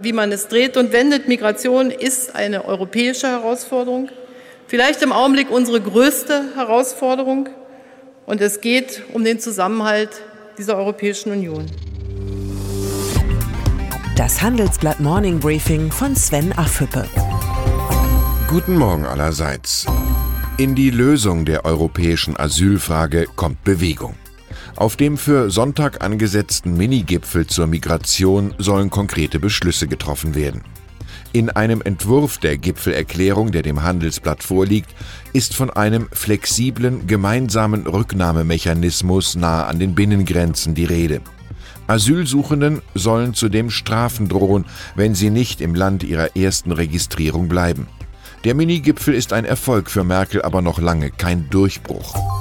Wie man es dreht und wendet, Migration ist eine europäische Herausforderung, vielleicht im Augenblick unsere größte Herausforderung. Und es geht um den Zusammenhalt dieser Europäischen Union. Das Handelsblatt Morning Briefing von Sven Affüppe. Guten Morgen allerseits. In die Lösung der europäischen Asylfrage kommt Bewegung. Auf dem für Sonntag angesetzten Minigipfel zur Migration sollen konkrete Beschlüsse getroffen werden. In einem Entwurf der Gipfelerklärung, der dem Handelsblatt vorliegt, ist von einem flexiblen gemeinsamen Rücknahmemechanismus nahe an den Binnengrenzen die Rede. Asylsuchenden sollen zudem Strafen drohen, wenn sie nicht im Land ihrer ersten Registrierung bleiben. Der Minigipfel ist ein Erfolg für Merkel, aber noch lange kein Durchbruch.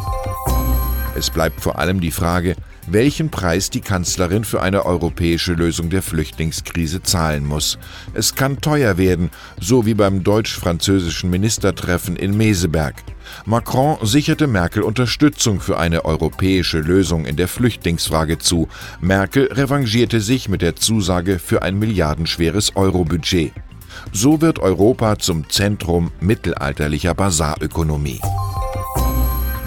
Es bleibt vor allem die Frage, welchen Preis die Kanzlerin für eine europäische Lösung der Flüchtlingskrise zahlen muss. Es kann teuer werden, so wie beim deutsch-französischen Ministertreffen in Meseberg. Macron sicherte Merkel Unterstützung für eine europäische Lösung in der Flüchtlingsfrage zu. Merkel revanchierte sich mit der Zusage für ein milliardenschweres Eurobudget. So wird Europa zum Zentrum mittelalterlicher Basarökonomie.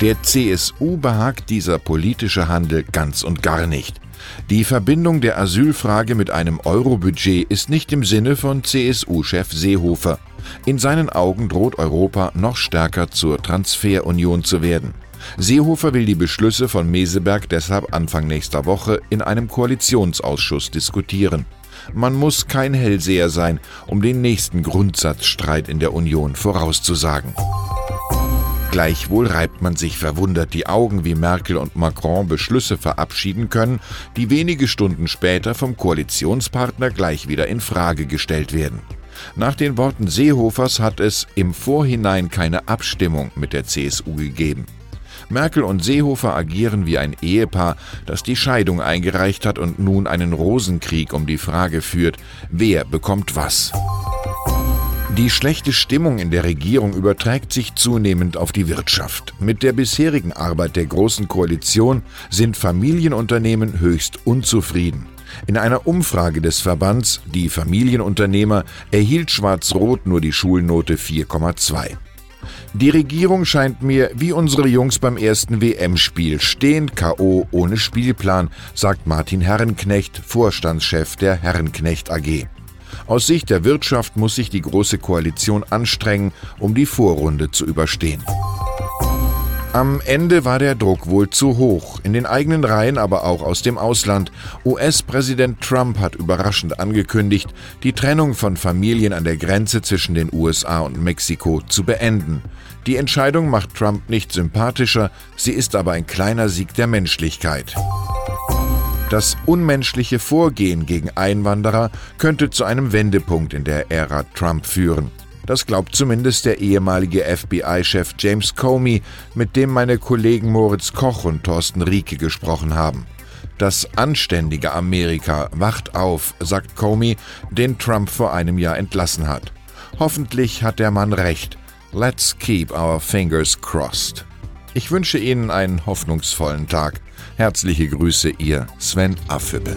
Der CSU behagt dieser politische Handel ganz und gar nicht. Die Verbindung der Asylfrage mit einem Euro-Budget ist nicht im Sinne von CSU-Chef Seehofer. In seinen Augen droht Europa noch stärker zur Transferunion zu werden. Seehofer will die Beschlüsse von Meseberg deshalb Anfang nächster Woche in einem Koalitionsausschuss diskutieren. Man muss kein Hellseher sein, um den nächsten Grundsatzstreit in der Union vorauszusagen. Gleichwohl reibt man sich verwundert die Augen, wie Merkel und Macron Beschlüsse verabschieden können, die wenige Stunden später vom Koalitionspartner gleich wieder in Frage gestellt werden. Nach den Worten Seehofers hat es im Vorhinein keine Abstimmung mit der CSU gegeben. Merkel und Seehofer agieren wie ein Ehepaar, das die Scheidung eingereicht hat und nun einen Rosenkrieg um die Frage führt, wer bekommt was. Die schlechte Stimmung in der Regierung überträgt sich zunehmend auf die Wirtschaft. Mit der bisherigen Arbeit der Großen Koalition sind Familienunternehmen höchst unzufrieden. In einer Umfrage des Verbands Die Familienunternehmer erhielt Schwarz-Rot nur die Schulnote 4,2. Die Regierung scheint mir wie unsere Jungs beim ersten WM-Spiel stehend KO ohne Spielplan, sagt Martin Herrenknecht, Vorstandschef der Herrenknecht AG. Aus Sicht der Wirtschaft muss sich die Große Koalition anstrengen, um die Vorrunde zu überstehen. Am Ende war der Druck wohl zu hoch, in den eigenen Reihen, aber auch aus dem Ausland. US-Präsident Trump hat überraschend angekündigt, die Trennung von Familien an der Grenze zwischen den USA und Mexiko zu beenden. Die Entscheidung macht Trump nicht sympathischer, sie ist aber ein kleiner Sieg der Menschlichkeit. Das unmenschliche Vorgehen gegen Einwanderer könnte zu einem Wendepunkt in der Ära Trump führen. Das glaubt zumindest der ehemalige FBI-Chef James Comey, mit dem meine Kollegen Moritz Koch und Thorsten Rieke gesprochen haben. Das anständige Amerika wacht auf, sagt Comey, den Trump vor einem Jahr entlassen hat. Hoffentlich hat der Mann recht. Let's keep our fingers crossed. Ich wünsche Ihnen einen hoffnungsvollen Tag. Herzliche Grüße, Ihr Sven Affüppe.